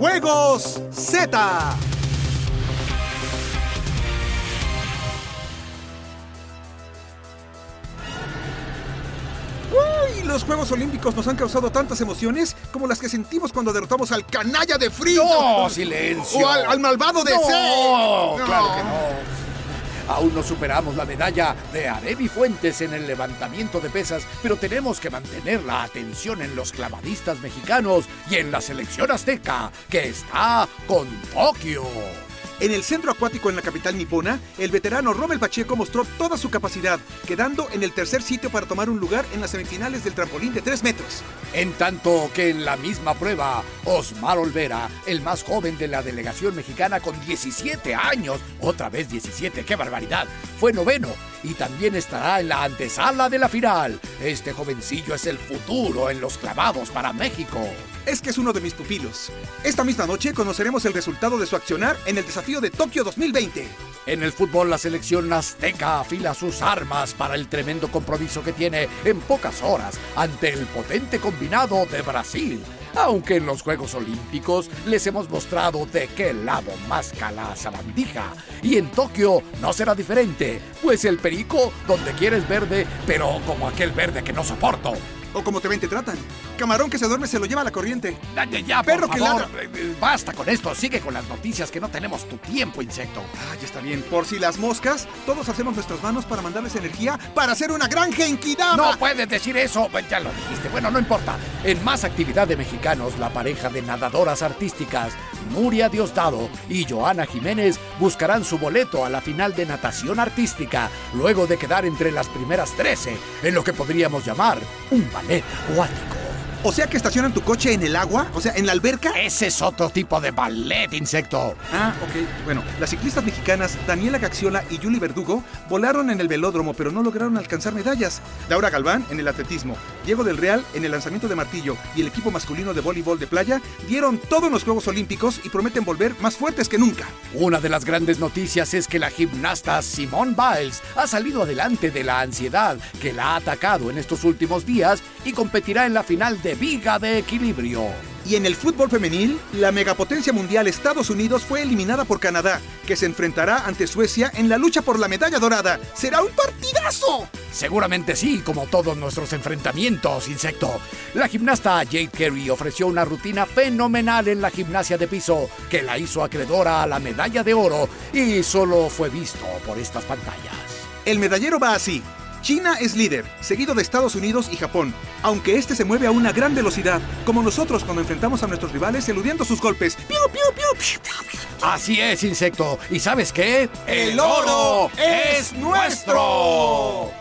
Juegos Z. Uy, los Juegos Olímpicos nos han causado tantas emociones como las que sentimos cuando derrotamos al canalla de Frío. ¡No, silencio! O al, al malvado de ¡No! C. ¡Claro que no! Aún no superamos la medalla de Arevi Fuentes en el levantamiento de pesas, pero tenemos que mantener la atención en los clavadistas mexicanos y en la selección azteca, que está con Tokio. En el centro acuático en la capital nipona, el veterano Rommel Pacheco mostró toda su capacidad, quedando en el tercer sitio para tomar un lugar en las semifinales del trampolín de 3 metros. En tanto que en la misma prueba, Osmar Olvera, el más joven de la delegación mexicana con 17 años, otra vez 17, qué barbaridad, fue noveno y también estará en la antesala de la final. Este jovencillo es el futuro en los clavados para México. Es que es uno de mis pupilos. Esta misma noche conoceremos el resultado de su accionar en el desafío de Tokio 2020. En el fútbol, la selección azteca afila sus armas para el tremendo compromiso que tiene en pocas horas ante el potente combinado de Brasil. Aunque en los Juegos Olímpicos les hemos mostrado de qué lado más cala sabandija. Y en Tokio no será diferente, pues el perico donde quieres verde, pero como aquel verde que no soporto. O como te ven te tratan. Camarón que se duerme se lo lleva a la corriente. Ya, ya, Perro por que ladra. Eh, eh, Basta con esto, sigue con las noticias que no tenemos tu tiempo, insecto. Ah, ya está bien. Por si las moscas, todos hacemos nuestras manos para mandarles energía para hacer una gran genkidama. No puedes decir eso, ya lo dijiste. Bueno, no importa. En más actividad de mexicanos, la pareja de nadadoras artísticas, Nuria Diosdado y Joana Jiménez, buscarán su boleto a la final de natación artística, luego de quedar entre las primeras 13, en lo que podríamos llamar un ballet acuático. O sea que estacionan tu coche en el agua, o sea, en la alberca. Ese es otro tipo de ballet, insecto. Ah, ok. Bueno, las ciclistas mexicanas Daniela Gaxiola y Julie Verdugo volaron en el velódromo, pero no lograron alcanzar medallas. Laura Galván en el atletismo, Diego del Real en el lanzamiento de martillo y el equipo masculino de voleibol de playa dieron todo en los Juegos Olímpicos y prometen volver más fuertes que nunca. Una de las grandes noticias es que la gimnasta Simone Biles ha salido adelante de la ansiedad que la ha atacado en estos últimos días y competirá en la final de Viga de Equilibrio. Y en el fútbol femenil, la megapotencia mundial Estados Unidos fue eliminada por Canadá, que se enfrentará ante Suecia en la lucha por la medalla dorada. ¡Será un partidazo! Seguramente sí, como todos nuestros enfrentamientos, insecto. La gimnasta Jade Carey ofreció una rutina fenomenal en la gimnasia de piso que la hizo acreedora a la medalla de oro y solo fue visto por estas pantallas. El medallero va así. China es líder, seguido de Estados Unidos y Japón, aunque este se mueve a una gran velocidad, como nosotros cuando enfrentamos a nuestros rivales eludiendo sus golpes. ¡Piu, piu, piu! Así es, insecto. ¿Y sabes qué? ¡El oro es nuestro!